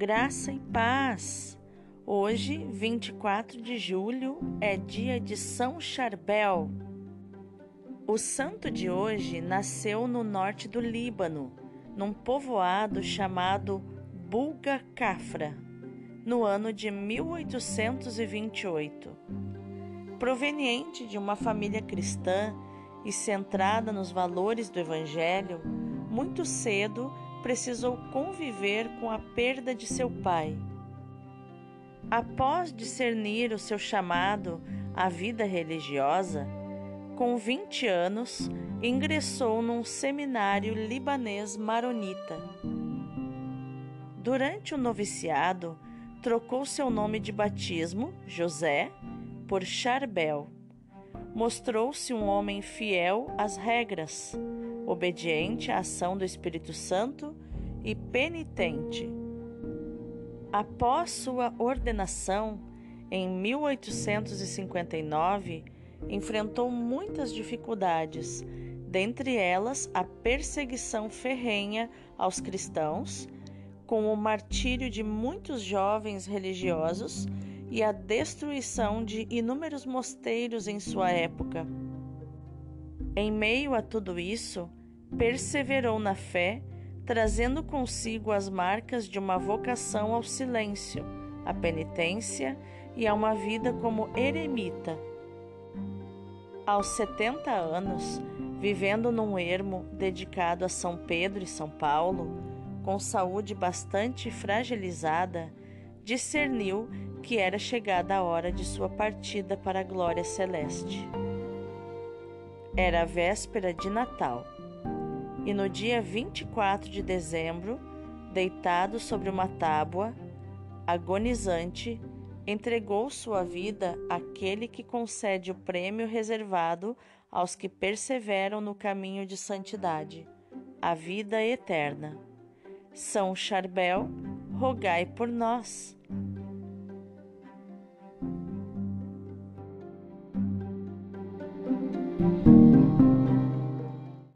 Graça e paz. Hoje, 24 de julho, é dia de São Charbel. O santo de hoje nasceu no norte do Líbano, num povoado chamado Bulga Cafra, no ano de 1828. Proveniente de uma família cristã e centrada nos valores do Evangelho, muito cedo precisou conviver com a perda de seu pai. Após discernir o seu chamado à vida religiosa, com 20 anos, ingressou num seminário libanês maronita. Durante o noviciado, trocou seu nome de batismo, José, por Charbel. Mostrou-se um homem fiel às regras obediente à ação do Espírito Santo e penitente. Após sua ordenação, em 1859, enfrentou muitas dificuldades, dentre elas a perseguição ferrenha aos cristãos, com o martírio de muitos jovens religiosos e a destruição de inúmeros mosteiros em sua época. Em meio a tudo isso, perseverou na fé, trazendo consigo as marcas de uma vocação ao silêncio, à penitência e a uma vida como eremita. Aos 70 anos, vivendo num ermo dedicado a São Pedro e São Paulo, com saúde bastante fragilizada, discerniu que era chegada a hora de sua partida para a glória celeste. Era a véspera de Natal e no dia 24 de dezembro, deitado sobre uma tábua, agonizante, entregou sua vida àquele que concede o prêmio reservado aos que perseveram no caminho de santidade, a vida eterna. São Charbel, rogai por nós.